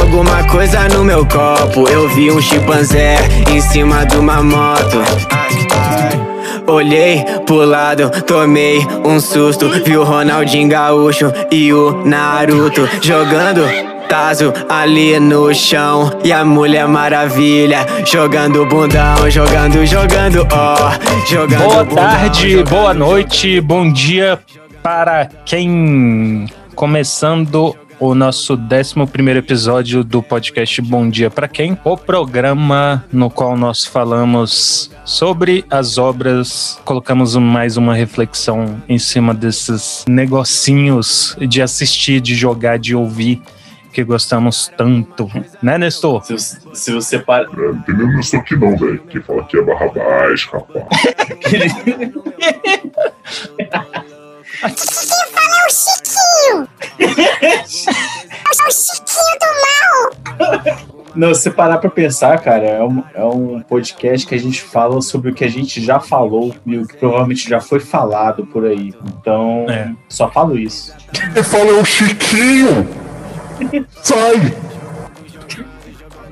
Alguma coisa no meu copo. Eu vi um chimpanzé em cima de uma moto. Olhei pro lado, tomei um susto. Vi o Ronaldinho Gaúcho e o Naruto jogando. Tazo ali no chão e a Mulher Maravilha jogando bundão, jogando, jogando, ó, jogando Boa bundão, tarde, jogando. boa noite, bom dia para quem começando o nosso 11 primeiro episódio do podcast Bom Dia para Quem, o programa no qual nós falamos sobre as obras, colocamos mais uma reflexão em cima desses negocinhos de assistir, de jogar, de ouvir que gostamos tanto, né, Nestor? Se, você- se você para. É, não entendeu isso aqui não, velho. Quem fala que é barra baixa, rapaz. Não, se você parar pra pensar, cara, é um, é um podcast que a gente fala sobre o que a gente já falou e o que provavelmente já foi falado por aí. Então, É. só falo isso. Quem fala é o Chiquinho. Sai.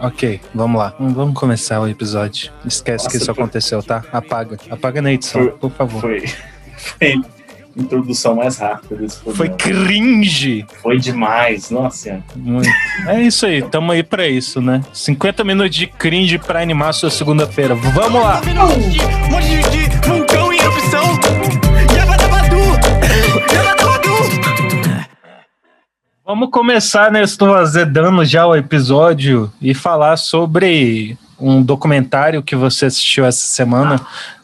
Ok, vamos lá. Vamos- Vamos começar o episódio. Esquece que Nossa, isso foi- aconteceu, tá? Apaga. Apaga na edição, Foi- por favor. Foi, foi a introdução mais rápida desse Foi programa. cringe. Foi demais, nossa. Muito. É isso aí, tamo aí pra isso, né? 50 minutos de cringe pra animar a sua segunda-feira. Vamos lá! Um Vamos começar, né? Estou azedando já o episódio e falar sobre um documentário que você assistiu essa semana.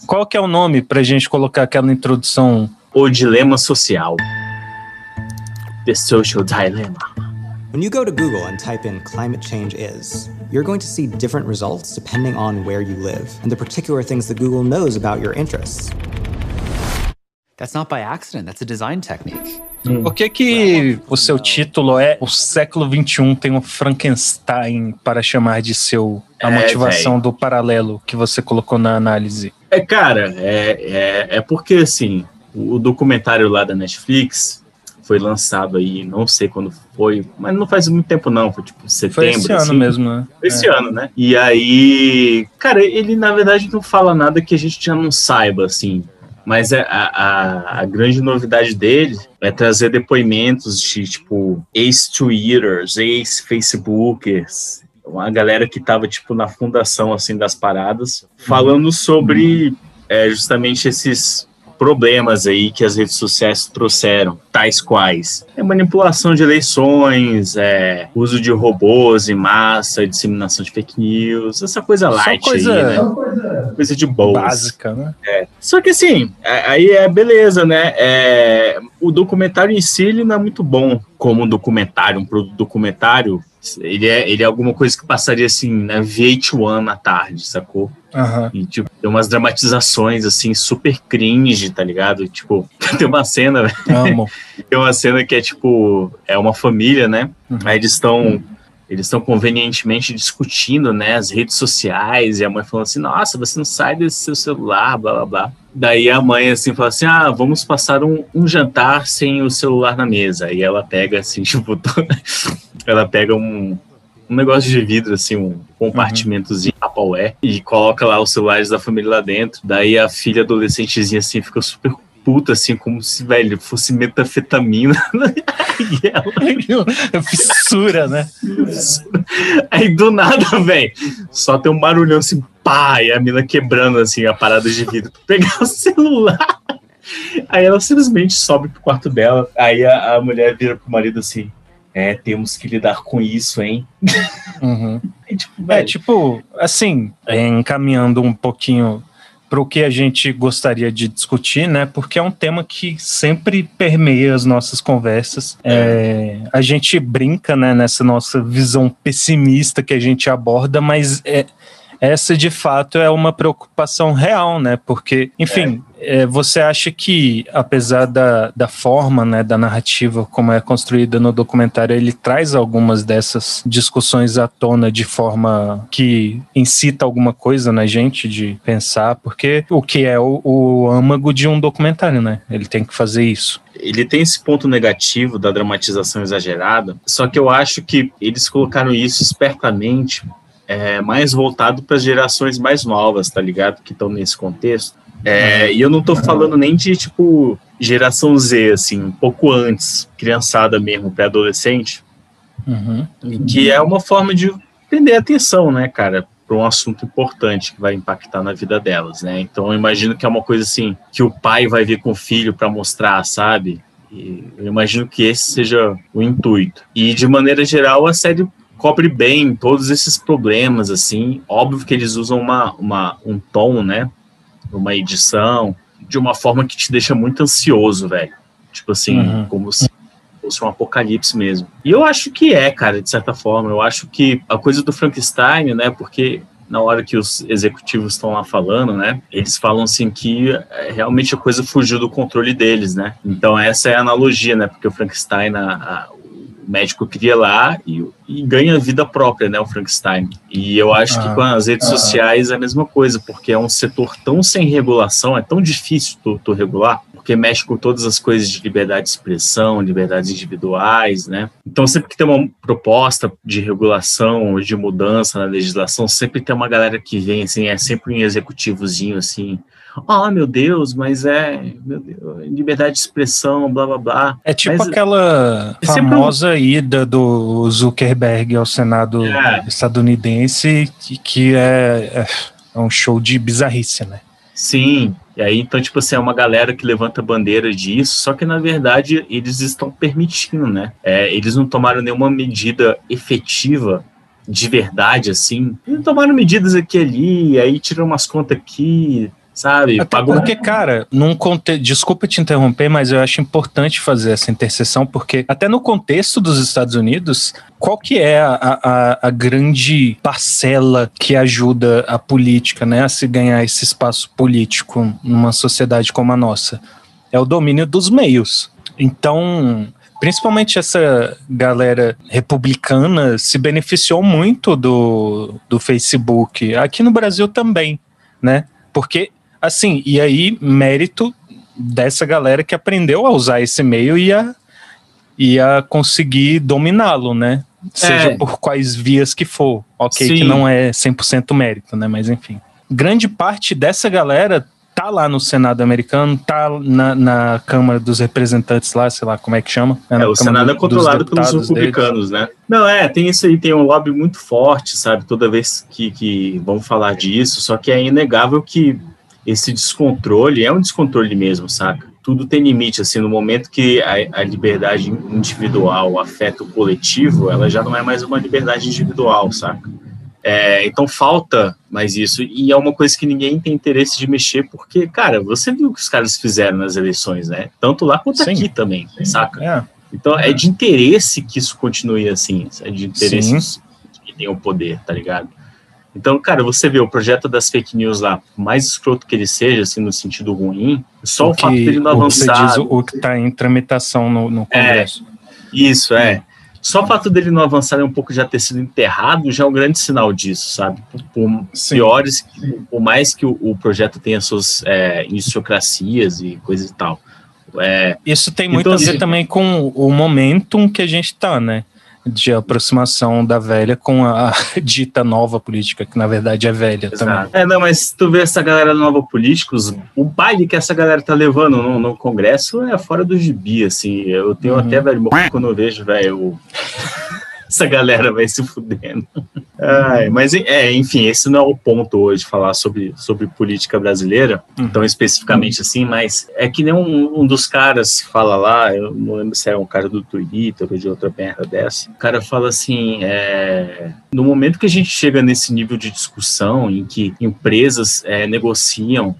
Qual que é o nome pra gente colocar aquela introdução? O dilema social. The social dilemma. When you go to Google and type in climate change is, you're going to see different results depending on where you live and the particular things that Google knows about your interests. That's not by accident, that's a design technique. Por que que o seu título é O século XXI tem um Frankenstein para chamar de seu a É, motivação do paralelo que você colocou na análise? É, cara, é, é, é porque assim, o documentário lá da Netflix foi lançado aí, não sei quando foi, mas não faz muito tempo não, foi tipo setembro. Foi esse ano assim. mesmo, né? Esse ano, né? E aí, cara, ele na verdade não fala nada que a gente já não saiba, assim. Mas é, a, a, a grande novidade dele é trazer depoimentos de, tipo, ex-Twitters, ex-Facebookers, uma galera que tava, tipo, na fundação, assim, das paradas, falando sobre é, justamente esses problemas aí que as redes sociais trouxeram, tais quais é manipulação de eleições, é, uso de robôs em massa, disseminação de fake news, essa coisa Só light coisa aí, né? Coisa de boas. básica, né? Só que assim, aí é beleza, né? É, o documentário em si ele não é muito bom como um documentário, um produto documentário. Ele é, ele é alguma coisa que passaria assim na VH1 à tarde, sacou? Aham. E, tipo, tem umas dramatizações, assim, super cringe, tá ligado? Tipo, tem uma cena, velho, Amo. tem uma cena que é, tipo, é uma família, né? Uhum. Aí eles estão... Eles estão convenientemente discutindo, né, as redes sociais, e a mãe falando assim, nossa, você não sai desse seu celular, blá, blá, blá. Daí a mãe, assim, fala assim, ah, vamos passar um, um jantar sem o celular na mesa. E ela pega, assim, tipo, ela pega um, um negócio de vidro, assim, um compartimentozinho Tupperware e coloca lá os celulares da família lá dentro. Daí a filha adolescentezinha, assim, fica super puta, assim, como se, velho, fosse metafetamina. e ela... Fissura, né? Aí do nada, velho, só tem um barulhão assim, pá, e a mina quebrando assim a parada de vidro pra pegar o celular. Aí ela simplesmente sobe pro quarto dela. Aí a, a mulher vira pro marido assim: É, temos que lidar com isso, hein? Uhum. Aí, tipo, É, tipo, assim, é, encaminhando um pouquinho para o que a gente gostaria de discutir, né? Porque é um tema que sempre permeia as nossas conversas. É, a gente brinca, né, nessa nossa visão pessimista que a gente aborda, mas é, essa de fato é uma preocupação real, né? Porque, enfim, é, você acha que, apesar da, da forma, né, da narrativa como é construída no documentário, ele traz algumas dessas discussões à tona de forma que incita alguma coisa na gente de pensar? Porque o que é o, o âmago de um documentário, né? Ele tem que fazer isso. Ele tem esse ponto negativo da dramatização exagerada, só que eu acho que eles colocaram isso espertamente é, mais voltado para as gerações mais novas, tá ligado? Que estão nesse contexto. É, e eu não tô falando nem de, tipo, geração Z, assim, um pouco antes, criançada mesmo, pré-adolescente, Uhum. que é uma forma de prender atenção, né, cara, para um assunto importante que vai impactar na vida delas, né? Então eu imagino que é uma coisa assim que o pai vai ver com o filho para mostrar, sabe? E eu imagino que esse seja o intuito. E de maneira geral a série cobre bem todos esses problemas, assim. Óbvio que eles usam uma, uma, um tom, né? Uma edição, de uma forma que te deixa muito ansioso, velho. Tipo assim, Uhum. como se fosse um apocalipse mesmo. E eu acho que é, cara, de certa forma. Eu acho que a coisa do Frankenstein, né? Porque na hora que os executivos estão lá falando, né? Eles falam assim que é, realmente a coisa fugiu do controle deles, né? Então essa é a analogia, né? Porque o Frankenstein, a- a- médico cria lá e, e ganha vida própria, né? O Frankenstein. E eu acho Ah. que com as redes sociais é a mesma coisa, porque é um setor tão sem regulação, é tão difícil tu, tu regular, porque mexe com todas as coisas de liberdade de expressão, liberdades individuais, né? Então, sempre que tem uma proposta de regulação ou de mudança na legislação, sempre tem uma galera que vem, assim, é sempre um executivozinho, assim, ah, meu Deus, mas é, Deus, liberdade de expressão, blá, blá, blá. É tipo Mas- aquela É sempre famosa ida do Zuckerberg ao Senado É. estadunidense, que, que é, é- é um show de bizarrice, né? Sim, e aí, então, tipo assim, é uma galera que levanta bandeira disso, só que, na verdade, eles estão permitindo, né? É, eles não tomaram nenhuma medida efetiva de verdade, assim. Eles tomaram medidas aqui e ali, aí tiram umas contas aqui, sabe? Até Pagou- porque, cara, num conte... desculpa te interromper, mas eu acho importante fazer essa interseção, porque até no contexto dos Estados Unidos, qual que é a, a, a grande parcela que ajuda a política, né, a se ganhar esse espaço político numa sociedade como a nossa? É o domínio dos meios. Então, principalmente essa galera republicana se beneficiou muito do, do Facebook, aqui no Brasil também, né? Porque, assim, e aí, mérito dessa galera que aprendeu a usar esse meio e a, e a conseguir dominá-lo, né? Seja É. por quais vias que for. Ok, que Sim. não é 100% mérito, né? Mas enfim. Grande parte dessa galera tá lá no Senado americano, tá na, na Câmara dos Representantes lá, sei lá como é que chama. É, na o Senado é dos controlado pelos deputados deles. republicanos, né? Não, é, tem isso aí, tem um lobby muito forte, sabe? Toda vez que, que vão falar disso, só que é inegável que esse descontrole é um descontrole mesmo, saca? Tudo tem limite, assim, no momento que a, a liberdade individual afeta o coletivo, ela já não é mais uma liberdade individual, saca? É, então falta mais isso, e é uma coisa que ninguém tem interesse de mexer, porque, cara, você viu o que os caras fizeram nas eleições, né? Tanto lá quanto Sim. aqui também, saca? É, Então é de interesse que isso continue assim, é de interesse Sim. que tem o poder, tá ligado? Então, cara, você vê o projeto das fake news lá, por mais escroto que ele seja, assim, no sentido ruim, só o, fato que, dele não o que você avançar. diz, o, o que tá em tramitação no, no É. Congresso. Isso, é. Só o fato dele não avançar e um pouco já ter sido enterrado já é um grande sinal disso, sabe? Por, por Sim. piores, por mais que o, o projeto tenha suas é, iniciocracias e coisas e tal. É, Isso tem muito Então, a ver assim- também com o momentum que a gente tá, né? De aproximação da velha com a dita nova política, que na verdade é velha também. Exato. É, não, mas tu vê essa galera nova políticos, o baile que essa galera tá levando no, no Congresso é fora do gibi, assim. Eu tenho Uhum. até, velho, morro quando eu vejo, velho, essa galera vai se fudendo. Ai, mas, é, enfim, esse não é o ponto hoje, falar sobre, sobre política brasileira, Uhum. tão especificamente assim, mas é que nem um, um dos caras fala lá, eu não lembro se é um cara do Twitter ou de outra merda dessa, o cara fala assim, é, no momento que a gente chega nesse nível de discussão em que empresas é, negociam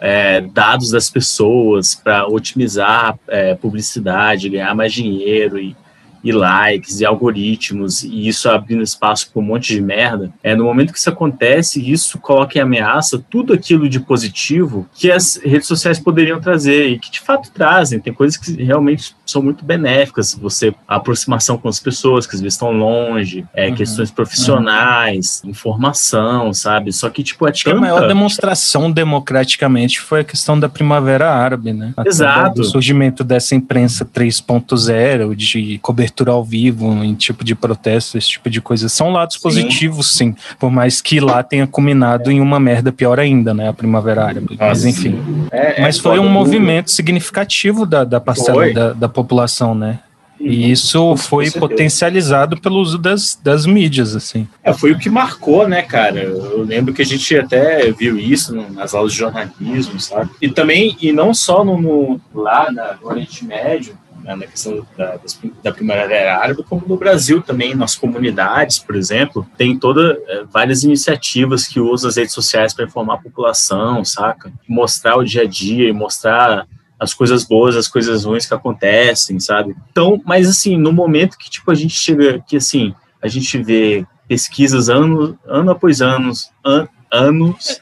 é, dados das pessoas para otimizar é, publicidade, ganhar mais dinheiro e, e likes e algoritmos e isso abrindo espaço para um monte de merda, é no momento que isso acontece, isso coloca em ameaça tudo aquilo de positivo que as redes sociais poderiam trazer e que de fato trazem. Tem coisas que realmente são muito benéficas. Você a aproximação com as pessoas que às vezes estão longe, é, uhum. questões profissionais, uhum. informação, sabe? Só que tipo é Acho tanta... que a maior demonstração democraticamente foi a questão da Primavera Árabe, né? Exato. O surgimento dessa imprensa 3.0 de cobertura ao vivo em tipo de protesto, esse tipo de coisa. São lados sim. positivos, sim. Por mais que lá tenha culminado em uma merda pior ainda, né? A Primavera Árabe. Mas enfim. É, é, Mas foi um movimento significativo da, da parcela da, da população, né? E isso foi potencializado pelo uso das, das mídias, assim. É, foi o que marcou, né, cara? Eu lembro que a gente até viu isso nas aulas de jornalismo, sabe? E também, e não só no, no lá na, no Oriente Médio, né, na questão da, da Primavera Árabe, como no Brasil também, nas comunidades, por exemplo, tem toda é, várias iniciativas que usam as redes sociais para informar a população, saca? Mostrar o dia a dia e mostrar as coisas boas, as coisas ruins que acontecem, sabe? Então, mas assim, no momento que tipo a gente chega que assim, a gente vê pesquisas ano, ano após anos, an, anos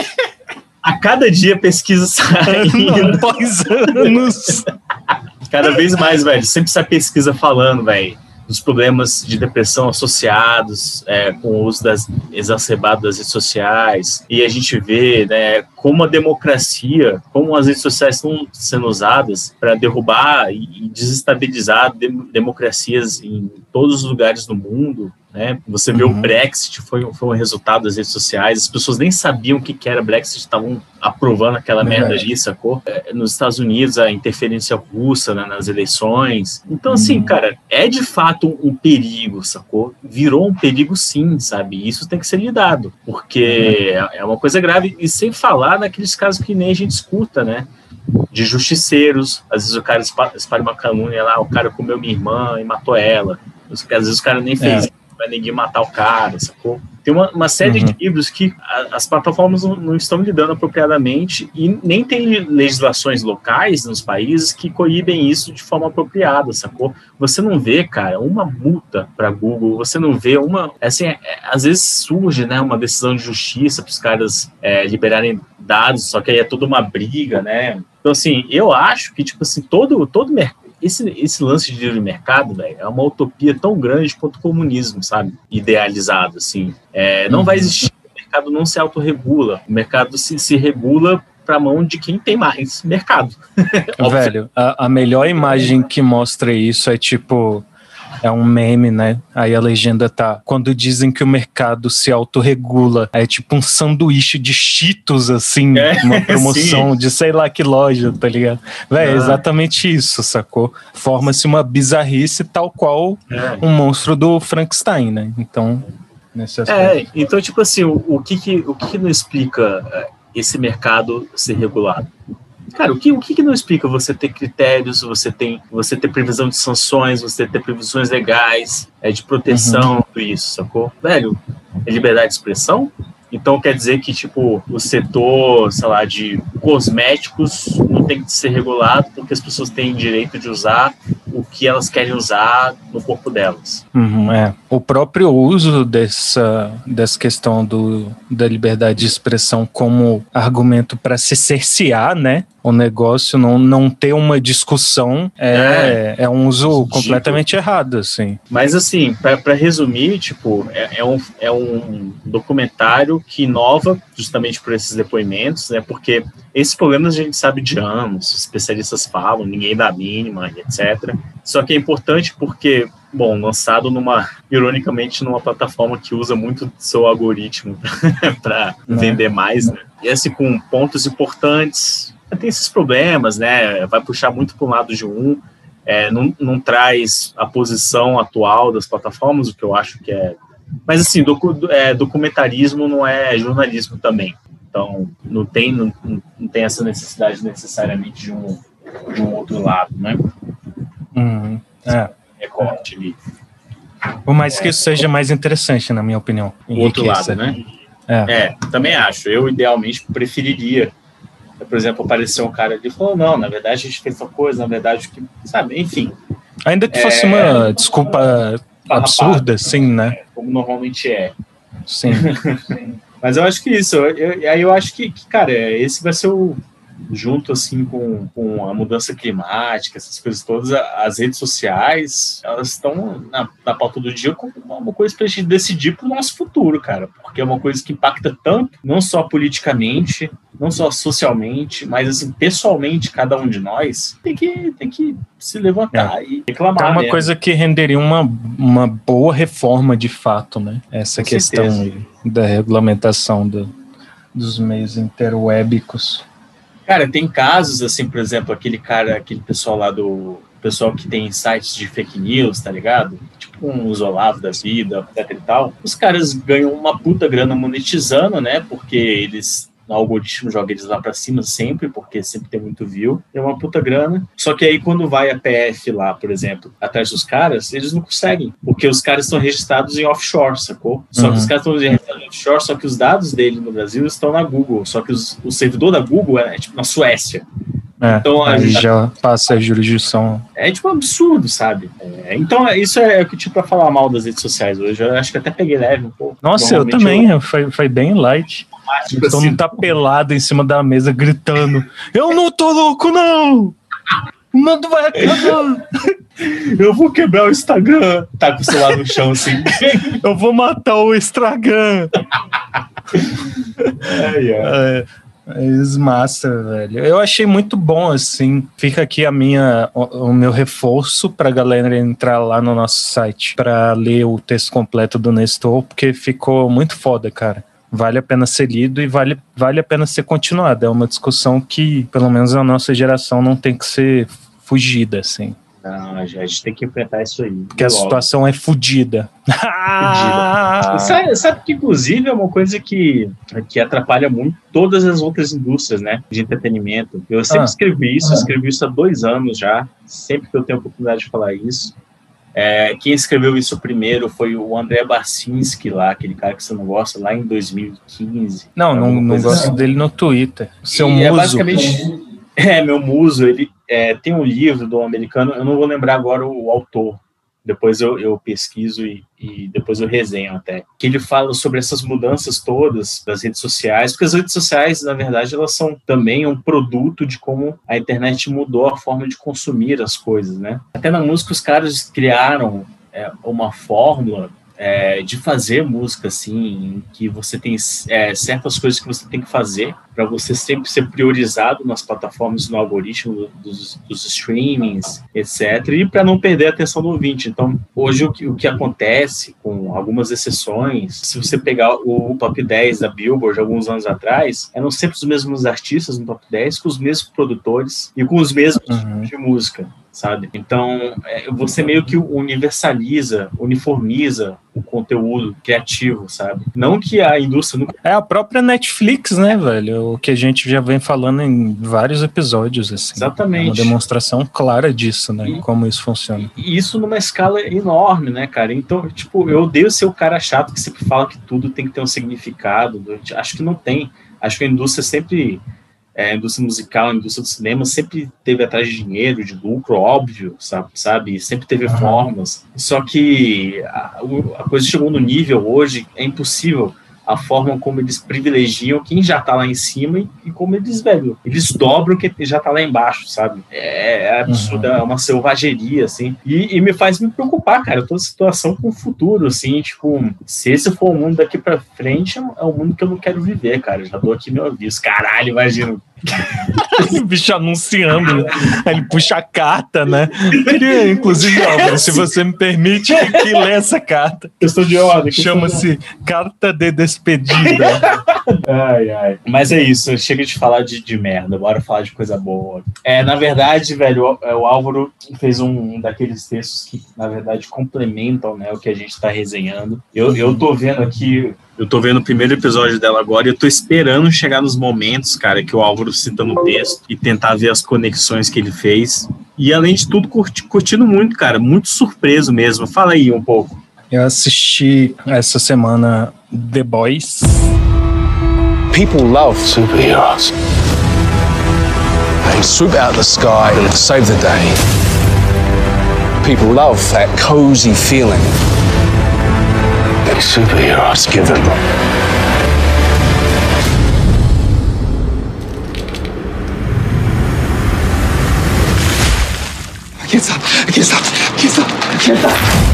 a cada dia pesquisa saindo. Ano após anos. Cada vez mais, velho. Sempre essa pesquisa falando, velho dos problemas de depressão associados é, com o uso das, exacerbado das redes sociais. E a gente vê né, como a democracia, como as redes sociais estão sendo usadas para derrubar e, desestabilizar de, democracias em todos os lugares do mundo. Né? Você vê uhum. o Brexit, foi, foi um resultado das redes sociais, as pessoas nem sabiam o que, que era Brexit, estavam aprovando aquela merda ali, sacou? É, nos Estados Unidos, a interferência russa né, nas eleições. Então, assim, uhum. cara, é de fato um, um, perigo, sacou? Virou um perigo sim, sabe? Isso tem que ser lidado, porque uhum. é, é uma coisa grave, e sem falar naqueles casos que nem a gente escuta, né? de justiceiros. Às vezes o cara espalha uma calúnia lá, o cara comeu minha irmã e matou ela. Às vezes o cara nem fez é vai ninguém matar o cara, sacou? Tem uma, uma série uhum. de livros que a, as plataformas não, não, estão lidando apropriadamente e nem tem legislações locais nos países que coíbem isso de forma apropriada, sacou? Você não vê, cara, uma multa para Google, você não vê uma. Assim, é, é, às vezes surge né, uma decisão de justiça para os caras é, liberarem dados, só que aí é toda uma briga, né? Então, assim, eu acho que, tipo assim, todo, todo mercado esse, esse lance de livre mercado, velho, é uma utopia tão grande quanto o comunismo, sabe? Idealizado, assim. É, não uhum. vai existir, o mercado não se autorregula, o mercado se, se regula para mão de quem tem mais mercado. Velho, a, a melhor imagem que mostra isso é tipo é um meme, né? Aí a legenda tá. Quando dizem que o mercado se autorregula, é tipo um sanduíche de cheetos, assim, é, uma promoção sim. de sei lá que loja, tá ligado? Véi, é ah. exatamente isso, sacou? Forma-se uma bizarrice tal qual é. um monstro do Frankenstein, né? Então, nesse é, aspecto. É, então, tipo assim, o, o que que, o que, que não explica é, esse mercado ser regulado? Cara, o que, o que não explica você ter critérios, você tem você ter previsão de sanções, você ter previsões legais, é, de proteção, uhum. tudo isso, sacou? Velho, é liberdade de expressão? Então quer dizer que, tipo, o setor, sei lá, de cosméticos não tem que ser regulado porque as pessoas têm direito de usar o que elas querem usar no corpo delas. Uhum, é. O próprio uso dessa, dessa questão do, da liberdade de expressão como argumento para se cercear, né? O negócio não, não ter uma discussão é, é, é um uso completamente errado, assim. Mas, assim, para resumir, tipo, é, é, um, é um documentário que inova justamente por esses depoimentos, né? Porque esses problemas a gente sabe de anos, especialistas falam, ninguém dá mínima, etc. Só que é importante porque, bom, lançado numa, ironicamente, numa plataforma que usa muito seu algoritmo para é. vender mais, né? E assim, com pontos importantes, tem esses problemas, né? Vai puxar muito para o lado de um, é, não, não traz a posição atual das plataformas, o que eu acho que é. Mas assim, docu, é, documentarismo não é jornalismo também. Então, não tem, não, não tem essa necessidade necessariamente de um, de um outro lado, né? Uhum. É. Recorte ali. Por mais que isso seja mais interessante, na minha opinião. O outro lado, né? É. é, também acho. Eu, idealmente, preferiria, por exemplo, aparecer um cara ali e falou, não, na verdade a gente fez tal coisa, na verdade, que, sabe, enfim. Ainda que fosse uma desculpa absurda, sim, né? Como normalmente é. Sim. Mas eu acho que isso, eu, eu- aí eu acho que, que, cara, esse vai ser o. Junto assim com, com a mudança climática, essas coisas todas, a- as redes sociais, elas estão na, na pauta do dia como uma coisa pra gente decidir pro nosso futuro, cara. Porque é uma coisa que impacta tanto, não só politicamente, não só socialmente, mas assim, pessoalmente, cada um de nós tem que, tem que se levantar e reclamar. É uma mesmo. coisa que renderia uma, uma boa reforma de fato, né? Essa Com questão certeza. da regulamentação do- dos meios interwebicos. Cara, tem casos, assim, por exemplo, aquele cara, aquele pessoal lá do. Pessoal que tem sites de fake news, tá ligado? Tipo um Olavo da vida, etc e tal. Os caras ganham uma puta grana monetizando, né? Porque eles. O algoritmo joga eles lá pra cima sempre, porque sempre tem muito view. É uma puta grana. Só que aí quando vai a PF lá, por exemplo, atrás dos caras, eles não conseguem. Porque os caras estão registrados em offshore, sacou? Só Uhum. que os caras estão registrados em offshore, só que os dados dele no Brasil estão na Google. Só que os- o servidor da Google é tipo na Suécia. É, Então, a aí gente- já passa a jurisdição. É tipo um absurdo, sabe? É, então, isso é o que eu tinha pra falar mal das redes sociais hoje. Eu acho que até peguei leve um pouco. Nossa, eu também, foi, foi bem light. Tipo Então assim, não tá pelado em cima da mesa gritando: Eu não tô louco, não! Não vai acabar! eu vou quebrar o Instagram. Tá com o celular no chão, assim. Eu vou matar o ai. É, é massa, velho. Eu achei muito bom, assim. Fica aqui a minha, o, o meu reforço pra galera entrar lá no nosso site pra ler o texto completo do Nestor, porque ficou muito foda, cara. Vale a pena ser lido e vale, vale a pena ser continuado. É uma discussão que, pelo menos a nossa geração, não tem que ser fugida, assim. Não, a gente tem que enfrentar isso aí. Porque a situação é fudida. Sabe, sabe que, inclusive, é uma coisa que, que atrapalha muito todas as outras indústrias, né? De entretenimento. Eu sempre Ah. escrevi isso, eu escrevi isso há dois anos já. Sempre que eu tenho a oportunidade de falar isso. É, quem escreveu isso primeiro foi o André Barcinski lá, aquele cara que você não gosta, lá em 2015. Não, não, não gosto assim. dele no Twitter. Seu E é muso. basicamente. É, meu muso, ele é, tem um livro do americano, eu não vou lembrar agora o autor. Depois eu, eu pesquiso e, e depois eu resenho até. Que ele fala sobre essas mudanças todas das redes sociais, porque as redes sociais, na verdade, elas são também um produto de como a internet mudou a forma de consumir as coisas, né? Até na música os caras criaram é, uma fórmula é, de fazer música assim, que você tem é, certas coisas que você tem que fazer para você sempre ser priorizado nas plataformas no algoritmo dos, dos streamings, etc. E para não perder a atenção do ouvinte. Então, hoje o que, o que acontece, com algumas exceções, se você pegar o, top 10 da Billboard alguns anos atrás, eram sempre os mesmos artistas no top 10, com os mesmos produtores e com os mesmos Uhum. tipos de música. Sabe? Então, é, você meio que universaliza, uniformiza o conteúdo criativo, sabe? Não que a indústria nunca É a própria Netflix, né, velho? O que a gente já vem falando em vários episódios, assim. Exatamente. É uma demonstração clara disso, né? E- Como isso funciona. E isso numa escala enorme, né, cara? Então, tipo, eu odeio ser o cara chato que sempre fala que tudo tem que ter um significado. Acho que não tem. Acho que a indústria sempre, é, a indústria musical, a indústria do cinema sempre teve atrás de dinheiro, de lucro, óbvio, sabe? sabe? Sempre teve Aham. formas. Só que a, o- a coisa chegou no nível hoje, é impossível a forma como eles privilegiam quem já tá lá em cima e, e como eles, velho, eles dobram quem já tá lá embaixo, sabe? É, é absurdo, é uma selvageria, assim. E, e me faz me preocupar, cara, toda a situação com o futuro, assim, tipo, se esse for o mundo daqui pra frente, é um- é mundo que eu não quero viver, cara. Já dou aqui meu aviso. Caralho, imagina. o bicho anunciando. Aí ele puxa a carta, né? Queria, inclusive, Álvaro, se você me permite, que lê essa carta. Questão de ordem. Chama-se Carta de Despedida. Ai, ai. Mas é isso, chega de falar de, de merda, bora falar de coisa boa. É, na verdade, velho, o, é, o Álvaro fez um, um daqueles textos que, na verdade, complementam né, o que a gente tá resenhando. Eu, eu tô vendo aqui. Eu tô vendo o primeiro episódio dela agora e eu tô esperando chegar nos momentos, cara, que o Álvaro cita no texto e tentar ver as conexões que ele fez. E além de tudo, curti, curtindo muito, cara, muito surpreso mesmo. Fala aí um pouco. Eu assisti essa semana The Boys. People love superheroes. They swoop out of the sky and save the day. people love that cozy feeling that superheroes give them. I can't stop. I can't stop. I can't stop. I can't stop.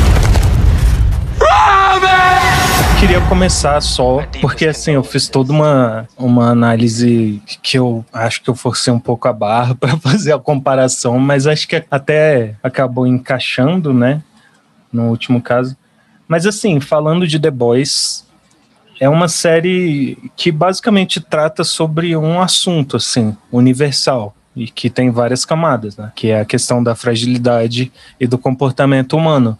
Queria começar só, porque assim, eu fiz toda uma, uma análise que eu acho que eu forcei um pouco a barra para fazer a comparação, mas acho que até acabou encaixando, né? No último caso. Mas assim, falando de The Boys, é uma série que basicamente trata sobre um assunto, assim, universal. E que tem várias camadas, né? Que é a questão da fragilidade e do comportamento humano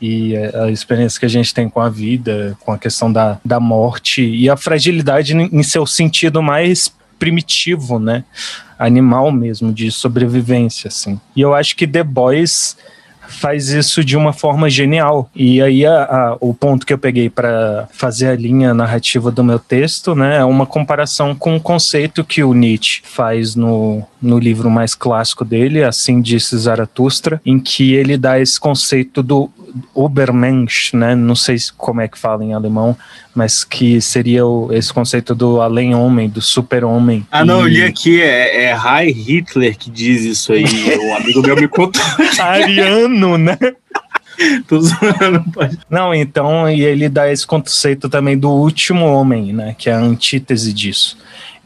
e a experiência que a gente tem com a vida, com a questão da, da morte e a fragilidade em seu sentido mais primitivo, né? Animal mesmo, de sobrevivência, assim. E eu acho que The Boys faz isso de uma forma genial. E aí a, a, o ponto que eu peguei para fazer a linha narrativa do meu texto, né, é uma comparação com o conceito que o Nietzsche faz no, no livro mais clássico dele, Assim Disse Zaratustra, em que ele dá esse conceito do Übermensch, né, não sei como é que fala em alemão, mas que seria o, esse conceito do além-homem, do super-homem. Ah, não, e... eu li aqui, é, é Heil Hitler que diz isso aí, o amigo meu me contou. Ariano, né? Tô zoando, pode. Não, então, e ele dá esse conceito também do último homem, né, que é a antítese disso.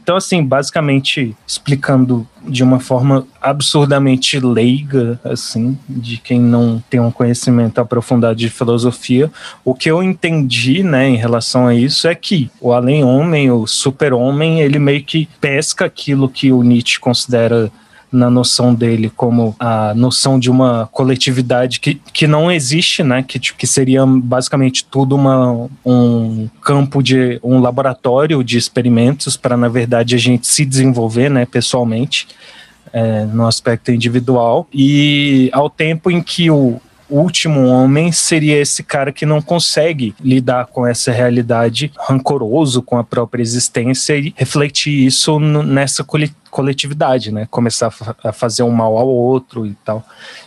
Então, assim, basicamente explicando de uma forma absurdamente leiga, assim, de quem não tem um conhecimento aprofundado de filosofia, o que eu entendi, né, em relação a isso é que o além-homem, o super-homem, ele meio que pesca aquilo que o Nietzsche considera na noção dele como a noção de uma coletividade que, que não existe, né? Que, tipo, que seria basicamente tudo uma, um campo de um laboratório de experimentos para, na verdade, a gente se desenvolver, né, pessoalmente. É, no aspecto individual e ao tempo em que o, último homem seria esse cara que não consegue lidar com essa realidade rancoroso com a própria existência e refletir isso nessa coletividade, né? Começar a fazer um mal ao outro e tal.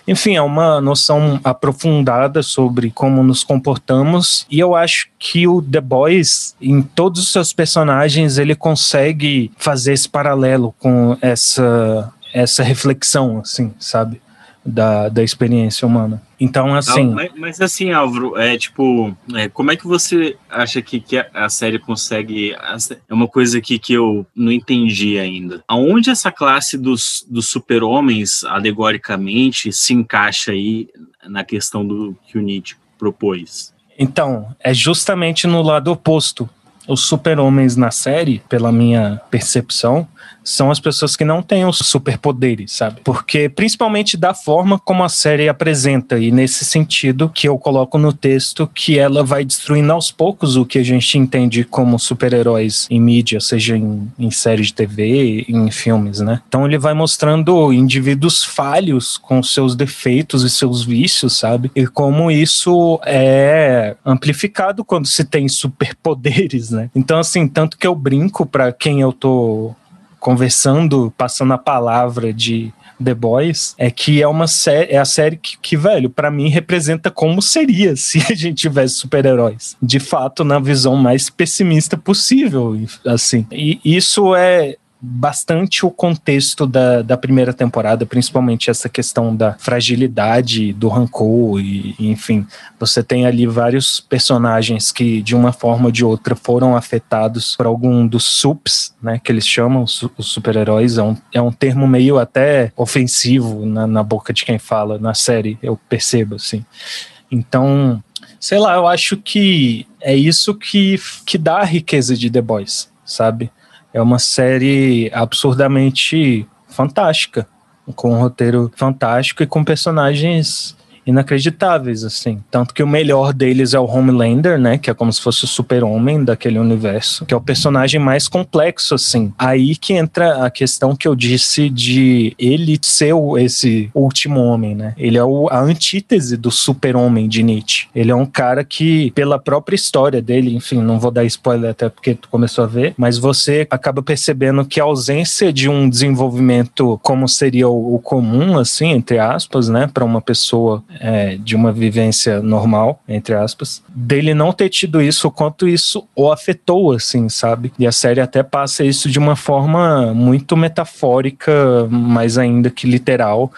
Enfim, é uma noção aprofundada sobre como nos comportamos e eu acho que o The Boys, em todos os seus personagens, ele consegue fazer esse paralelo com essa essa reflexão, assim, sabe? Da, da experiência humana. Então, assim. Mas, mas, assim, Álvaro, é tipo, é, como é que você acha que, que a série consegue. É uma coisa que, que eu não entendi ainda. Aonde essa classe dos, dos super-homens, alegoricamente, se encaixa aí na questão do que o Nietzsche propôs? Então, é justamente no lado oposto. Os super-homens na série, pela minha percepção, são as pessoas que não têm os superpoderes, sabe? Porque principalmente da forma como a série apresenta e nesse sentido que eu coloco no texto que ela vai destruindo aos poucos o que a gente entende como super-heróis em mídia, seja em, em séries de TV, em filmes, né? Então ele vai mostrando indivíduos falhos com seus defeitos e seus vícios, sabe? E como isso é amplificado quando se tem superpoderes, né? Então assim, tanto que eu brinco para quem eu tô conversando, passando a palavra de The Boys, é que é uma série, é a série que, que velho, para mim representa como seria se a gente tivesse super-heróis. De fato, na visão mais pessimista possível, assim. E isso é bastante o contexto da, da primeira temporada, principalmente essa questão da fragilidade, do rancor, e, enfim, você tem ali vários personagens que, de uma forma ou de outra, foram afetados por algum dos sups, né, que eles chamam, os, super-heróis, é um, é um termo meio até ofensivo na, na boca de quem fala na série, eu percebo, assim. Então, sei lá, eu acho que é isso que, que dá a riqueza de The Boys, sabe? É uma série absurdamente fantástica, com um roteiro fantástico e com personagens inacreditáveis, assim. Tanto que o melhor deles é o Homelander, né? Que é como se fosse o super-homem daquele universo, que é o personagem mais complexo, assim. Aí que entra a questão que eu disse de ele ser esse último homem, né? Ele é o, a antítese do super-homem de Nietzsche. Ele é um cara que, pela própria história dele, enfim, não vou dar spoiler até porque tu começou a ver, mas você acaba percebendo que a ausência de um desenvolvimento como seria o, o comum, assim, entre aspas, né, para uma pessoa é, de uma vivência normal, entre aspas, dele não ter tido isso, o quanto isso o afetou, assim, sabe? E a série até passa isso de uma forma muito metafórica, mais ainda que literal,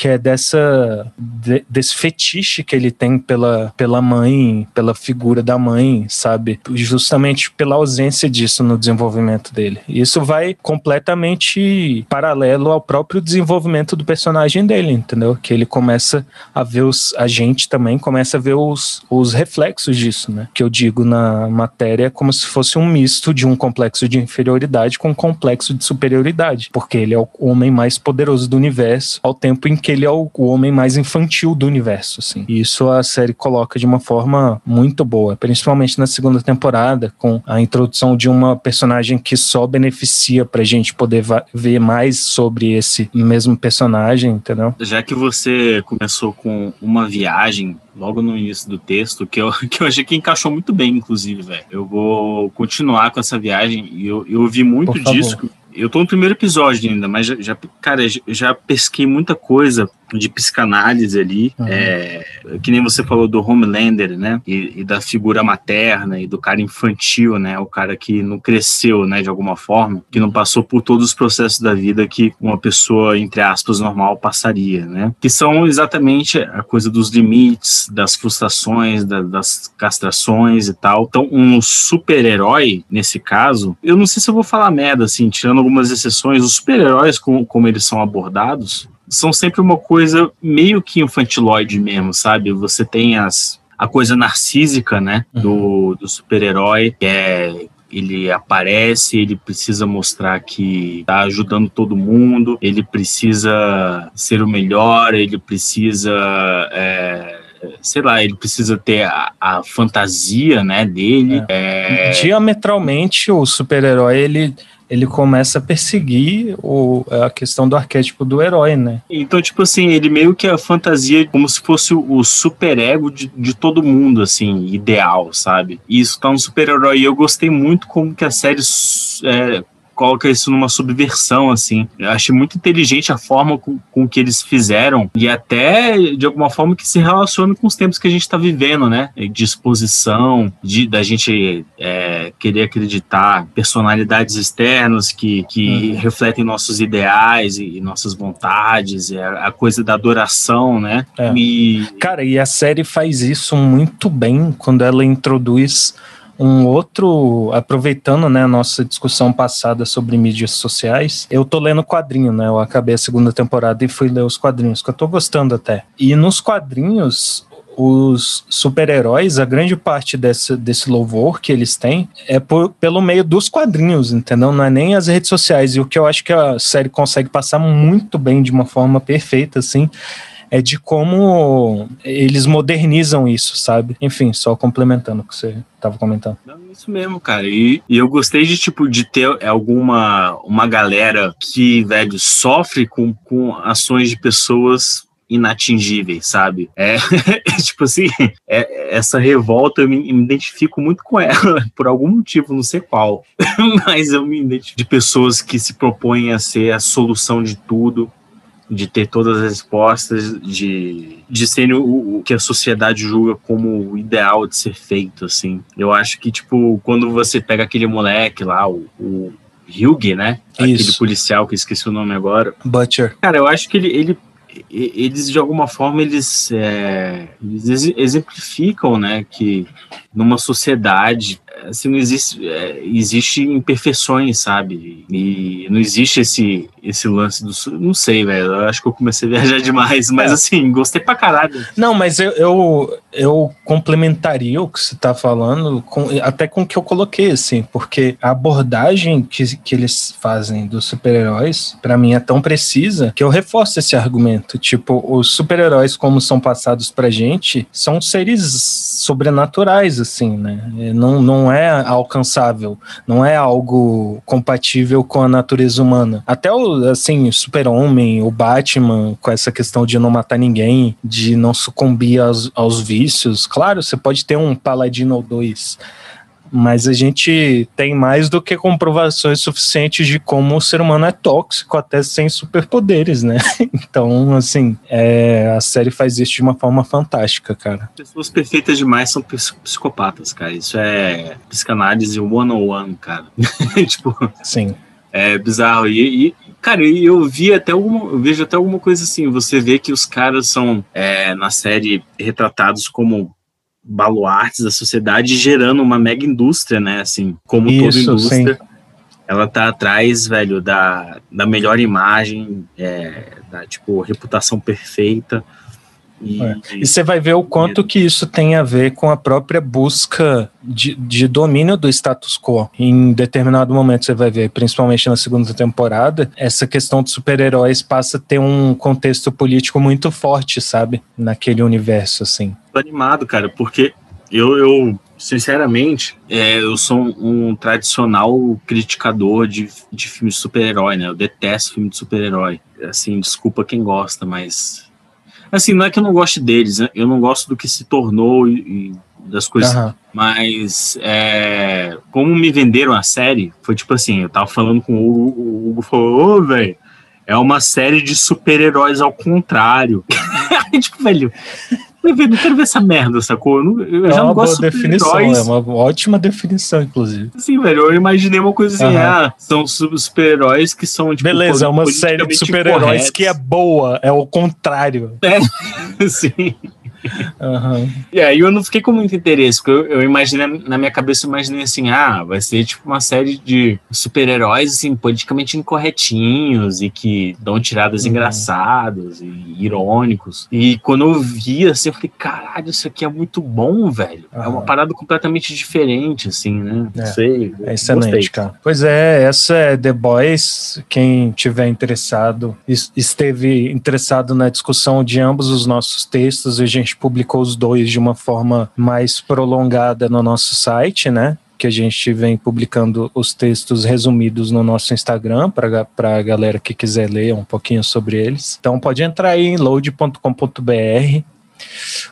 que é dessa de, desse fetiche que ele tem pela, pela mãe, pela figura da mãe, sabe? Justamente pela ausência disso no desenvolvimento dele. Isso vai completamente paralelo ao próprio desenvolvimento do personagem dele, entendeu? Que ele começa a ver os a gente também começa a ver os, os reflexos disso, né? Que eu digo na matéria como se fosse um misto de um complexo de inferioridade com um complexo de superioridade, porque ele é o homem mais poderoso do universo ao tempo em que ele é o, o homem mais infantil do universo, assim. E isso a série coloca de uma forma muito boa, principalmente na segunda temporada, com a introdução de uma personagem que só beneficia pra gente poder ver mais sobre esse mesmo personagem, entendeu? Já que você começou com uma viagem logo no início do texto, que eu, que eu achei que encaixou muito bem, inclusive, velho. Eu vou continuar com essa viagem e eu, eu ouvi muito disso eu tô no primeiro episódio ainda, mas já, já cara, já pesquei muita coisa de psicanálise ali, uhum. é, que nem você falou do Homelander, né, e, e, da figura materna e do cara infantil, né, o cara que não cresceu, né, de alguma forma, que não passou por todos os processos da vida que uma pessoa, entre aspas, normal passaria, né, que são exatamente a coisa dos limites, das frustrações, da, das castrações e tal. Então, um super-herói, nesse caso, eu não sei se eu vou falar merda, assim, tirando algumas exceções, os super-heróis, como, como eles são abordados, são sempre uma coisa meio que infantiloide mesmo, sabe? Você tem as, a coisa narcísica, né, uhum. do, do super-herói, que é ele aparece, ele precisa mostrar que está ajudando todo mundo, ele precisa ser o melhor, ele precisa. É, sei lá, ele precisa ter a, a fantasia, né, dele. É. É... Diametralmente, o super-herói, ele ele começa a perseguir o, a questão do arquétipo do herói, né? Então, tipo assim, ele meio que a fantasia como se fosse o superego de, de todo mundo, assim, ideal, sabe? E isso tá um super-herói. E eu gostei muito como que a série é, coloca isso numa subversão, assim. Eu achei muito inteligente a forma com, com que eles fizeram e até, de alguma forma, que se relaciona com os tempos que a gente está vivendo, né? De exposição, de, da gente é, querer acreditar personalidades externas que, que uhum. refletem nossos ideais e, e nossas vontades, é a coisa da adoração, né? É. E... Cara, e a série faz isso muito bem quando ela introduz um outro, aproveitando né, a nossa discussão passada sobre mídias sociais, eu tô lendo quadrinho, né? Eu acabei a segunda temporada e fui ler os quadrinhos, que eu tô gostando até. E nos quadrinhos, os super-heróis, a grande parte desse, desse louvor que eles têm é por, pelo meio dos quadrinhos, entendeu? Não é nem as redes sociais. E o que eu acho que a série consegue passar muito bem, de uma forma perfeita, assim, é de como eles modernizam isso, sabe? Enfim, só complementando o que você estava comentando. Não, isso mesmo, cara. E, e, eu gostei de, tipo, de ter alguma uma galera que, velho, sofre com, com ações de pessoas inatingíveis, sabe? É, é tipo assim, é, essa revolta eu me, me, identifico muito com ela, por algum motivo, não sei qual. Mas eu me identifico de pessoas que se propõem a ser a solução de tudo, de ter todas as respostas, de, de serem o, o, que a sociedade julga como o ideal de ser feito, assim. Eu acho que, tipo, quando você pega aquele moleque lá, o, o Hugh, né? Isso. Aquele policial que esqueci o nome agora. Butcher. Cara, eu acho que ele, ele eles de alguma forma eles, é, eles exemplificam né que numa sociedade assim, não existe, é, existe imperfeições, sabe? E não existe esse, esse lance do. Não sei, velho. Eu acho que eu comecei a viajar demais, mas é. assim, gostei pra caralho. Não, mas eu, eu, eu complementaria o que você tá falando, com, até com o que eu coloquei, assim, porque a abordagem que, que eles fazem dos super-heróis, para mim, é tão precisa que eu reforço esse argumento. Tipo, os super-heróis, como são passados pra gente, são seres sobrenaturais, assim, né? Não, não é alcançável, não é algo compatível com a natureza humana. Até o, assim, super-homem, o Batman, com essa questão de não matar ninguém, de não sucumbir aos, aos vícios. Claro, você pode ter um paladino ou dois mas a gente tem mais do que comprovações suficientes de como o ser humano é tóxico até sem superpoderes, né? Então, assim, é, a série faz isso de uma forma fantástica, cara. Pessoas perfeitas demais são ps- psicopatas, cara. Isso é psicanálise one-on-one, cara. tipo, Sim. é bizarro. E, e, cara, eu vi até alguma, eu vejo até alguma coisa assim. Você vê que os caras são é, na série retratados como baluartes da sociedade, gerando uma mega indústria, né? Assim, como toda Isso, indústria. Ela tá atrás, velho, da, da melhor imagem, é, da, tipo, reputação perfeita. E, É. E você vai ver o quanto que isso tem a ver com a própria busca de, de domínio do status quo. Em determinado momento você vai ver, principalmente na segunda temporada, essa questão de super-heróis passa a ter um contexto político muito forte, sabe? Naquele universo, assim. tô animado, cara, porque eu, eu sinceramente, é, eu sou um tradicional criticador de, de filmes de super-herói, né? Eu detesto filme de super-herói. Assim, desculpa quem gosta, mas. Assim, não é que eu não goste deles, né? eu não gosto do que se tornou e, e das coisas. Aham. Mas, é, como me venderam a série, foi tipo assim: eu tava falando com o Hugo, o Hugo falou, ô, velho. É uma série de super-heróis ao contrário. Tipo, velho, eu não quero ver essa merda, sacou? Eu, É já não uma boa gosto de definição, super-heróis. é uma ótima definição, inclusive. Assim, velho, eu imaginei uma coisa assim, Aham. ah, são su- super-heróis que são, tipo, Beleza, é uma série de super-heróis que é boa, é o contrário. Sim. Aham. E aí eu não fiquei com muito interesse, porque eu, eu imaginei, na minha cabeça, eu imaginei assim, ah, vai ser tipo uma série de super-heróis, assim, politicamente incorretinhos e que dão tiradas Uhum. engraçadas e irônicos. E quando eu vi, assim, eu falei, caralho, isso aqui é muito bom, velho. É uma parada completamente diferente, assim, né? Não É. sei. É excelente, gostei. cara. Pois é, essa é The Boys. Quem tiver interessado, es- esteve interessado na discussão de ambos os nossos textos, a gente publicou os dois de uma forma mais prolongada no nosso site, né? Que a gente vem publicando os textos resumidos no nosso Instagram para a galera que quiser ler um pouquinho sobre eles. Então pode entrar aí em load.com.br.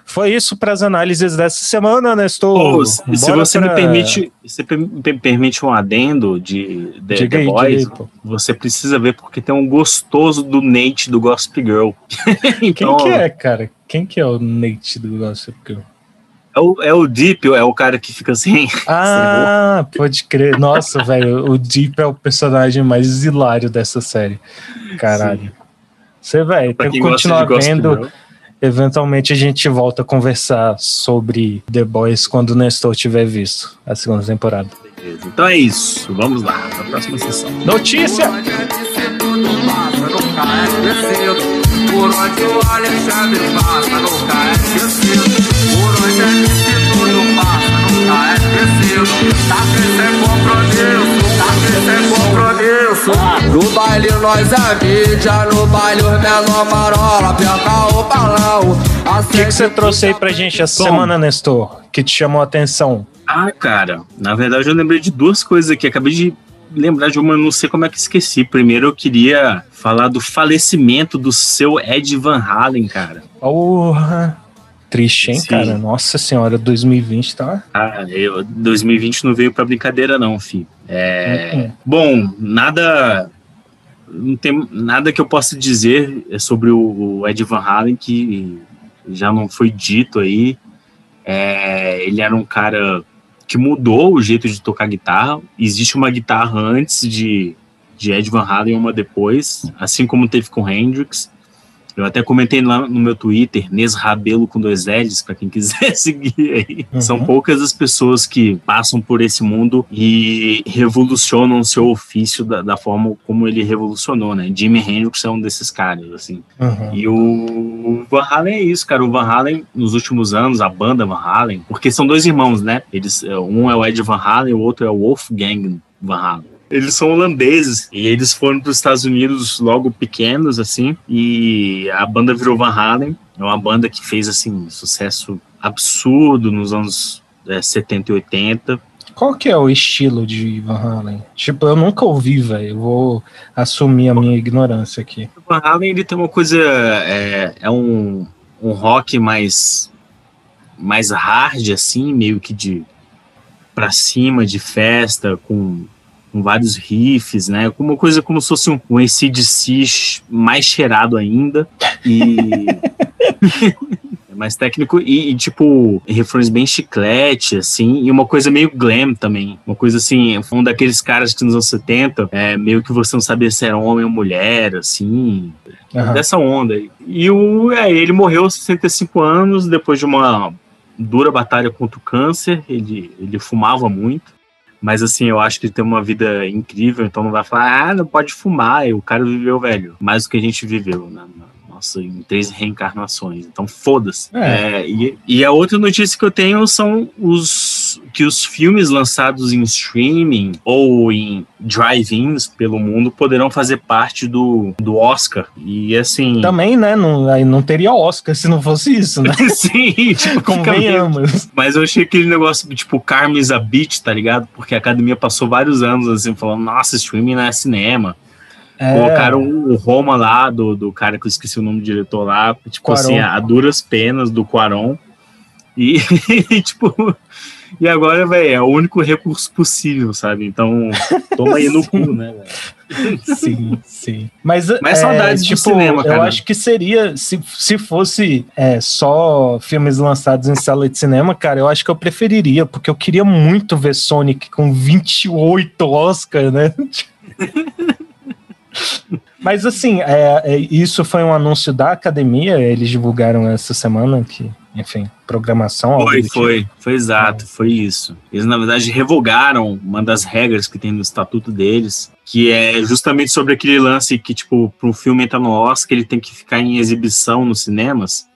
Foi isso para as análises dessa semana, Nestor. Pô, se se Bora você pra- me permite, se per- permite um adendo de The aí, Boys, aí, você precisa ver porque tem um gostoso do Nate do Gossip Girl. Quem Então, que é, cara? Quem que é o Nate do Gossip Girl? É o, é o Deep, é o cara que fica assim. Ah, pode crer. Nossa, velho, o Deep é o personagem mais hilário dessa série. Caralho. Você, velho, tem que quem continuar de vendo. Girl. Eventualmente a gente volta a conversar sobre The Boys quando o Nestor tiver visto a segunda temporada. Beleza. Então é isso. Vamos lá, na próxima sessão. Notícia! Por onde o Alexandre passa, nunca é esquecido. Por onde a gente tudo passa, nunca é esquecido. Tá crescendo compromisso, tá crescendo compromisso. No baile nós é mídia, no baile os menor marola, aperta o balão. O que, que você trouxe aí pra gente essa Tom. semana, Nestor? Que te chamou a atenção? Ah, cara, na verdade eu lembrei de duas coisas aqui. Acabei de lembrar de uma, não sei como é que esqueci. Primeiro eu queria falar do falecimento do seu Ed Van Halen, cara. Porra! Triste, hein, Sim. cara? Nossa senhora, 2020 tá. Ah, eu, 2020 não veio pra brincadeira, não, fi. É, Uhum. Bom, nada. Não tem nada que eu possa dizer sobre o, Ed Van Halen que já não foi dito aí. É, ele era um cara que mudou o jeito de tocar guitarra. Existe uma guitarra antes de, de Ed Van Halen e uma depois, assim como teve com Hendrix. Eu até comentei lá no meu Twitter, Nesrabelo com dois L's, para quem quiser seguir aí. Uhum. São poucas as pessoas que passam por esse mundo e revolucionam o seu ofício da, da forma como ele revolucionou, né? Jimi Hendrix é um desses caras, assim. Uhum. E o Van Halen é isso, cara. O Van Halen, nos últimos anos, a banda Van Halen, porque são dois irmãos, né? Eles, é, um é o Ed Van Halen, o outro é o Wolfgang Van Halen. Eles são holandeses e eles foram para os Estados Unidos logo pequenos, assim, e a banda virou Van Halen. É uma banda que fez, assim, sucesso absurdo nos anos é, 70 e 80. Qual que é o estilo de Van Halen? Tipo, eu nunca ouvi, velho. Eu vou assumir a minha ignorância aqui. O Van Halen, ele tem uma coisa, é, é um, um rock mais, mais hard, assim, meio que de pra cima de festa, com, com vários riffs, né? Uma coisa como se fosse um, um ACDC mais cheirado ainda. E. É mais técnico e, e, tipo, refrões bem chiclete, assim, e uma coisa meio glam também. Uma coisa assim, um daqueles caras que nos anos 70, é, meio que você não sabia se era homem ou mulher, assim, Aham. dessa onda. E o, é, ele morreu aos 65 anos, depois de uma dura batalha contra o câncer, ele, ele fumava muito. Mas assim, eu acho que ele tem uma vida incrível, então não vai falar, ah, não pode fumar. E o cara viveu, velho, mais do que a gente viveu na- nossa, em três reencarnações. Então foda-se. É. É, e, e a outra notícia que eu tenho são os que os filmes lançados em streaming ou em drive-ins pelo mundo poderão fazer parte do, do Oscar. E assim. Também, né? Não, aí não teria Oscar se não fosse isso, né? Sim, tipo, Convenhamos. Mas eu achei aquele negócio, tipo, Carmen's a Beach, tá ligado? Porque a academia passou vários anos assim, falando, nossa, streaming não é cinema. É, Colocaram o Roma lá, do, do cara que eu esqueci o nome do diretor lá, tipo Cuarón. assim, a, a duras penas do Quaron. E, tipo, e agora, velho, é o único recurso possível, sabe? Então, toma aí no cu, né, velho? Sim, sim. Mas, Mas é, saudades do tipo, cinema, eu cara. acho que seria, se, se fosse é, só filmes lançados em sala de cinema, cara, eu acho que eu preferiria, porque eu queria muito ver Sonic com 28 Oscar, né? Mas assim, é, é, isso foi um anúncio da academia, eles divulgaram essa semana que, enfim, programação. Foi, do tipo. foi, foi exato, foi isso. Eles, na verdade, revogaram uma das regras que tem no estatuto deles, que é justamente sobre aquele lance que, tipo, para um filme entrar no Oscar, ele tem que ficar em exibição nos cinemas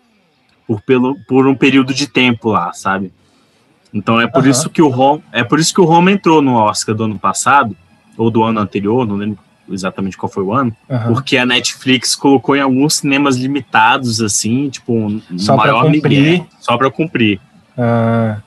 por, pelo, por um período de tempo lá, sabe? Então é por Aham. isso que o Roma, é por isso que o Roma entrou no Oscar do ano passado, ou do ano anterior, não lembro exatamente qual foi o ano, Aham. porque a Netflix colocou em alguns cinemas limitados, assim, tipo, um Só pra maior cumprir. migué, só para cumprir. Ah,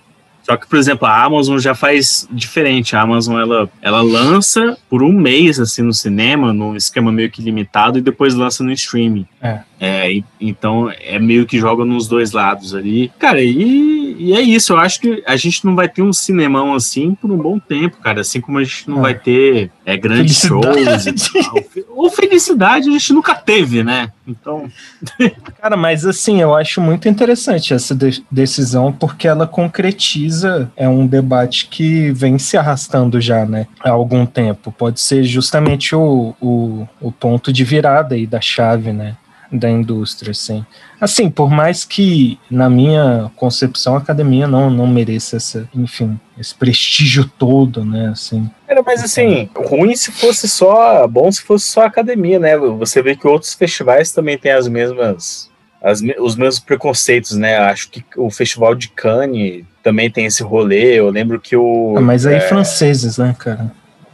Só que, por exemplo, a Amazon já faz diferente. A Amazon ela, ela lança por um mês assim no cinema, num esquema meio que limitado, e depois lança no streaming. É. e- então é meio que joga nos dois lados ali. Cara, e, e é isso. Eu acho que a gente não vai ter um cinemão assim por um bom tempo, cara. Assim como a gente não É. vai ter é, grandes shows Felicidade. e tal. Ou felicidade a gente nunca teve, né? Então. Cara, mas assim, eu acho muito interessante essa de- decisão, porque ela concretiza é um debate que vem se arrastando já, né, há algum tempo. Pode ser justamente o, o, o ponto de virada aí da chave, né, da indústria, assim. Assim, por mais que, na minha concepção, a academia não, não mereça essa, enfim, esse prestígio todo, né, assim. Era, mas assim, ruim se fosse só. Bom se fosse só academia, né? Você vê que outros festivais também têm as mesmas. as os mesmos preconceitos, né? Acho que o Festival de Cannes também tem esse rolê. Eu lembro que o. Ah, mas aí é, franceses, né, cara?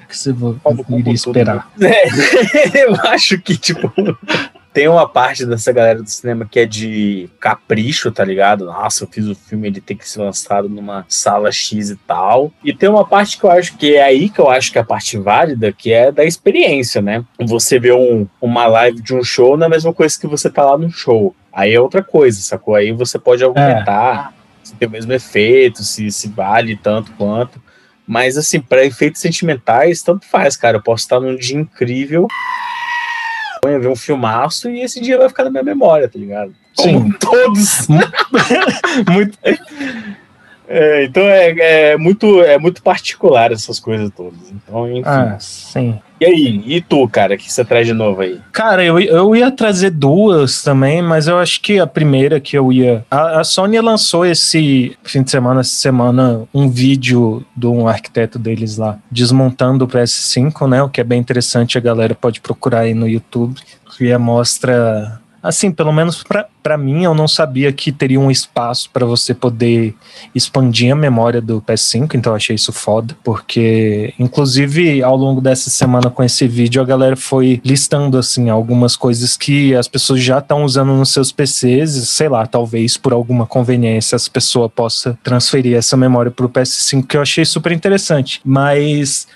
Que você iria esperar? É, eu acho que, tipo, tem uma parte dessa galera do cinema que é de capricho, tá ligado? Nossa, eu fiz o filme, ele tem que ser lançado numa sala X e tal. E tem uma parte que eu acho que é aí que eu acho que é a parte válida, que é da experiência, né? Você vê um, uma live de um show não é a mesma coisa que você tá lá no show. Aí é outra coisa, sacou? Aí você pode argumentar se tem o mesmo efeito, se, se vale tanto quanto. Mas, assim, para efeitos sentimentais, tanto faz, cara. Eu posso estar num dia incrível, ver um filmaço e esse dia vai ficar na minha memória, tá ligado? Sim. Como todos. Muito É, então é, é muito, é muito particular essas coisas todas. Então, enfim. Ah, sim. E aí, e tu, cara, o que você traz de novo aí? Cara, eu, eu ia trazer duas também, mas eu acho que a primeira que eu ia. A, a Sony lançou esse fim de semana, essa semana, um vídeo de um arquiteto deles lá, desmontando o PS5, né? O que é bem interessante, a galera pode procurar aí no YouTube, que mostra. Assim, pelo menos pra mim, eu não sabia que teria um espaço para você poder expandir a memória do PS5, então eu achei isso foda, porque inclusive ao longo dessa semana com esse vídeo a galera foi listando assim algumas coisas que as pessoas já estão usando nos seus PCs, sei lá, talvez por alguma conveniência as pessoas possa transferir essa memória para o PS5, que eu achei super interessante. Mas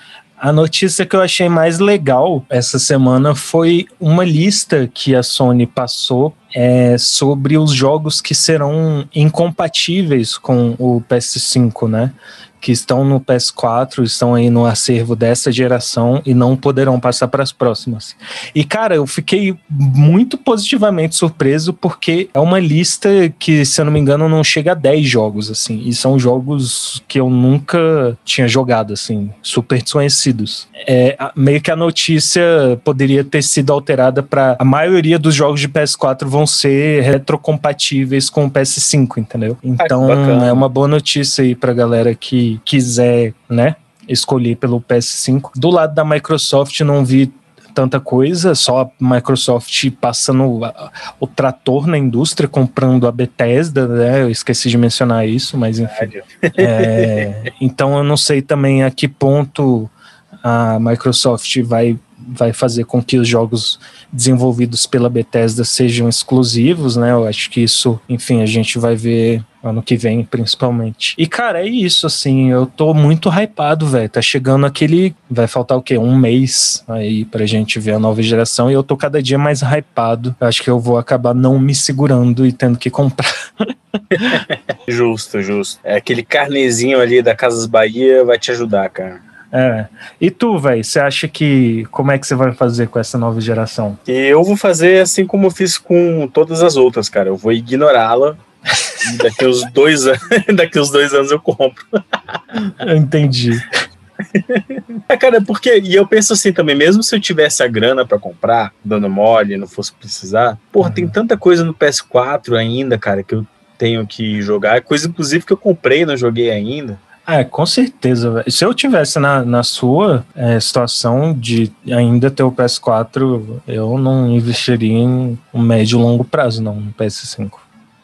a notícia que eu achei mais legal essa semana foi uma lista que a Sony passou é, sobre os jogos que serão incompatíveis com o PS5, né? Que estão no PS4, estão aí no acervo dessa geração e não poderão passar para as próximas. E cara, eu fiquei muito positivamente surpreso porque é uma lista que, se eu não me engano, não chega a 10 jogos assim, e são jogos que eu nunca tinha jogado assim, super desconhecidos. É, meio que a notícia poderia ter sido alterada para a maioria dos jogos de PS4 vão ser retrocompatíveis com o PS5, entendeu? Então bacana. é uma boa notícia aí pra galera que quiser, né, escolher pelo PS5. Do lado da Microsoft não vi tanta coisa, só a Microsoft passando o trator na indústria, comprando a Bethesda, né? Eu esqueci de mencionar isso, mas enfim. É, então eu não sei também a que ponto a Microsoft vai, vai fazer com que os jogos desenvolvidos pela Bethesda sejam exclusivos, né? Eu acho que isso, enfim, a gente vai ver ano que vem, principalmente. E, cara, é isso, assim, eu tô muito hypado, velho. Tá chegando aquele. Vai faltar o quê? Um mês aí pra gente ver a nova geração e eu tô cada dia mais hypado. Eu acho que eu vou acabar não me segurando e tendo que comprar. Justo, justo. É aquele carnezinho ali da Casas Bahia vai te ajudar, cara. É. E tu, velho, você acha que. Como é que você vai fazer com essa nova geração? Eu vou fazer assim como eu fiz com todas as outras, cara. Eu vou ignorá-la. E daqui uns dois anos, daqui uns dois anos eu compro. Eu entendi. É, cara, porque. E eu penso assim também, mesmo se eu tivesse a grana pra comprar, dando mole, não fosse precisar, porra, tem tanta coisa no PS4 ainda, cara, que eu tenho que jogar. Coisa, inclusive, que eu comprei não joguei ainda. É, com certeza, velho. Se eu tivesse na, na sua é, situação de ainda ter o PS4, eu não investiria em um médio e longo prazo, não, no PS5.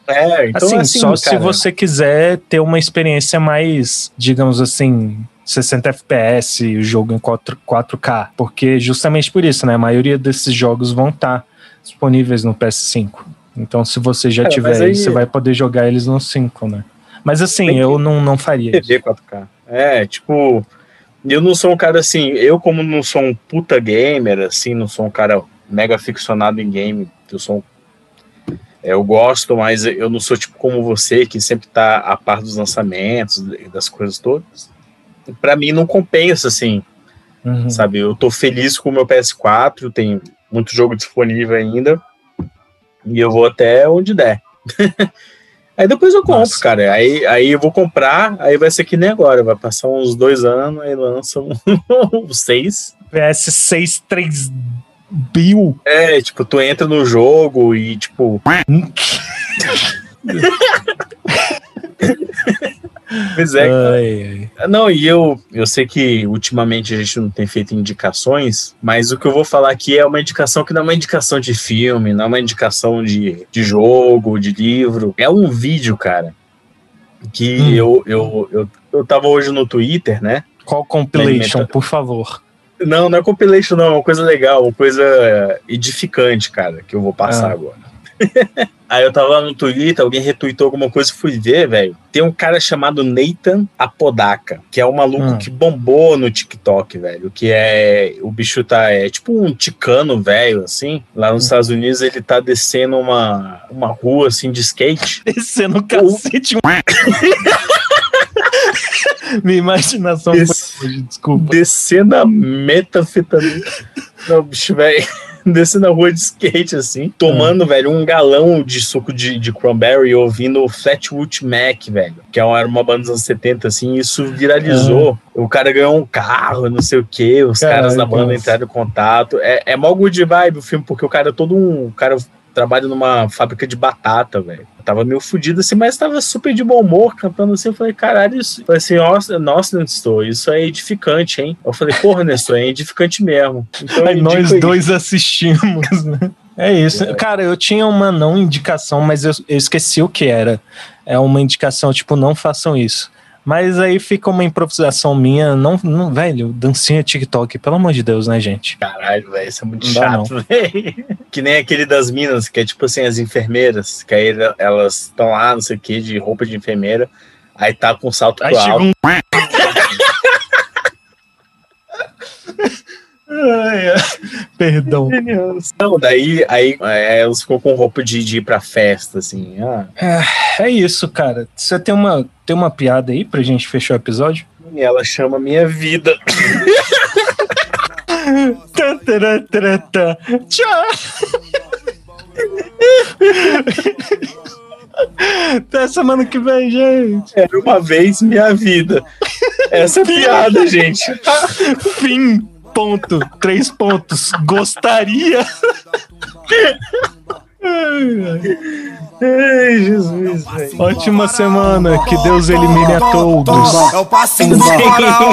É, então assim, assim, só se cara, você quiser ter uma experiência mais, digamos assim, 60 FPS, o jogo em 4, 4K. Porque justamente por isso, né? A maioria desses jogos vão estar disponíveis no PS5. Então, se você já Cara, tiver aí- você vai poder jogar eles no 5, né? Mas assim, Tem eu não, não faria. TV 4K. É, tipo, eu não sou um cara assim, eu como não sou um puta gamer, assim, não sou um cara mega ficcionado em game, eu sou um é, eu gosto, mas eu não sou tipo como você, que sempre tá a par dos lançamentos das coisas todas. Pra mim não compensa, assim, Uhum. sabe? Eu tô feliz com o meu PS4, tem muito jogo disponível ainda, e eu vou até onde der. aí depois eu compro, Nossa. cara. Aí, aí eu vou comprar, aí vai ser que nem agora, vai passar uns dois anos, aí lança um, seis. PS6 3 Bill. É, tipo, tu entra no jogo e, tipo, pois é, cara. Ai, ai. Não, e eu, eu sei que ultimamente a gente não tem feito indicações, mas o que eu vou falar aqui é uma indicação que não é uma indicação de filme, não é uma indicação de, de jogo, de livro. É um vídeo, cara, que Hum. eu, eu, eu, eu tava hoje no Twitter, né? Qual compilation, por favor? Não, não é compilation, não, é uma coisa legal, uma coisa edificante, cara, que eu vou passar Ah. agora. Aí eu tava lá no Twitter, alguém retweetou alguma coisa e fui ver, velho. Tem um cara chamado Nathan Apodaca, que é um maluco Hum. que bombou no TikTok, velho. Que é. O bicho tá. É tipo um ticano velho, assim. Lá nos Estados Unidos ele tá descendo uma, uma rua assim de skate. Descendo o cacete. Minha imaginação Des- foi desculpa. descendo a metafetamina. Não, bicho, velho. Descendo a rua de skate, assim, tomando, velho, um galão de suco de, de cranberry ouvindo o Flatwood Mac, velho. Que é era uma banda dos anos 70, assim, e isso viralizou. O cara ganhou um carro, não sei o quê, os Caralho, caras da banda nossa. entraram em contato. É, é mó good vibe o filme, porque o cara é todo um. Cara trabalha numa fábrica de batata, velho. Eu Tava meio fudido assim, mas tava super de bom humor, cantando assim. Eu falei, caralho, isso. Eu falei assim, nossa, nossa, Nestor, isso é edificante, hein? Eu falei, porra, Nestor, é edificante mesmo. Então, Aí nós dois assistimos, né? É isso. Cara, eu tinha uma não indicação, mas eu, eu esqueci o que era. É uma indicação, tipo, não façam isso. Mas aí fica uma improvisação minha, não, não velho, dancinha TikTok, pelo amor de Deus, né, gente? Caralho, velho, isso é muito Não chato, velho. Que nem aquele das minas, que é tipo assim, as enfermeiras, que aí elas estão lá, não sei o que, de roupa de enfermeira, aí tá com salto Aí pro chega alto. um. Ai, ai. Perdão. Não, daí aí é, elas ficam com roupa de, de ir pra festa, assim. Ah, É isso, cara. Você tem uma, tem uma piada aí pra gente fechar o episódio? e ela chama minha vida. Tá, tá. Tchau. Até semana que vem, gente. Era uma vez minha vida. Essa é piada, gente. Fim. Ponto. Três pontos. Gostaria. Ai, Jesus, velho. Ótima semana. Que Deus elimine a todos. É o passinho do faraó.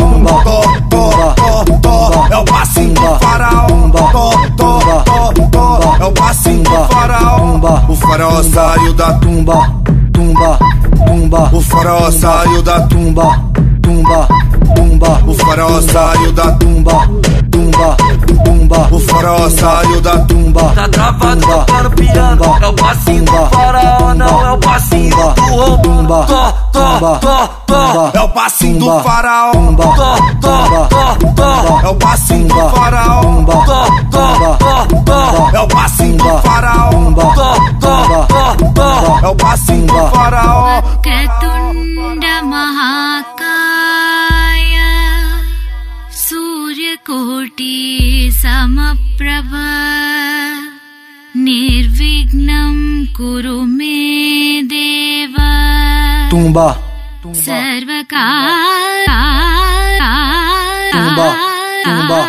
É o passinho do faraó. É o passinho do faraó. O faraó saiu da tumba, tumba, tumba. O faraó saiu da tumba, tumba, tumba. O faraó saiu da tumba, tumba, tumba. O faraó saiu da tumba. Tá travado para o piano É o passinho do faraó Não é o passinho do roubo Tó, tó, tó, tó É o passinho do faraó. Tó, tó, tó, tó É o passinho do faraó. Tó, tó, tó, tó É o passinho do faraó. Tó, tó, tó, tó É o passinho do faraó. कोटि समप्रभ निर्विघ्नं कुरु मे देव। तुम्बा सर्वकार तुम्बा तुम्बा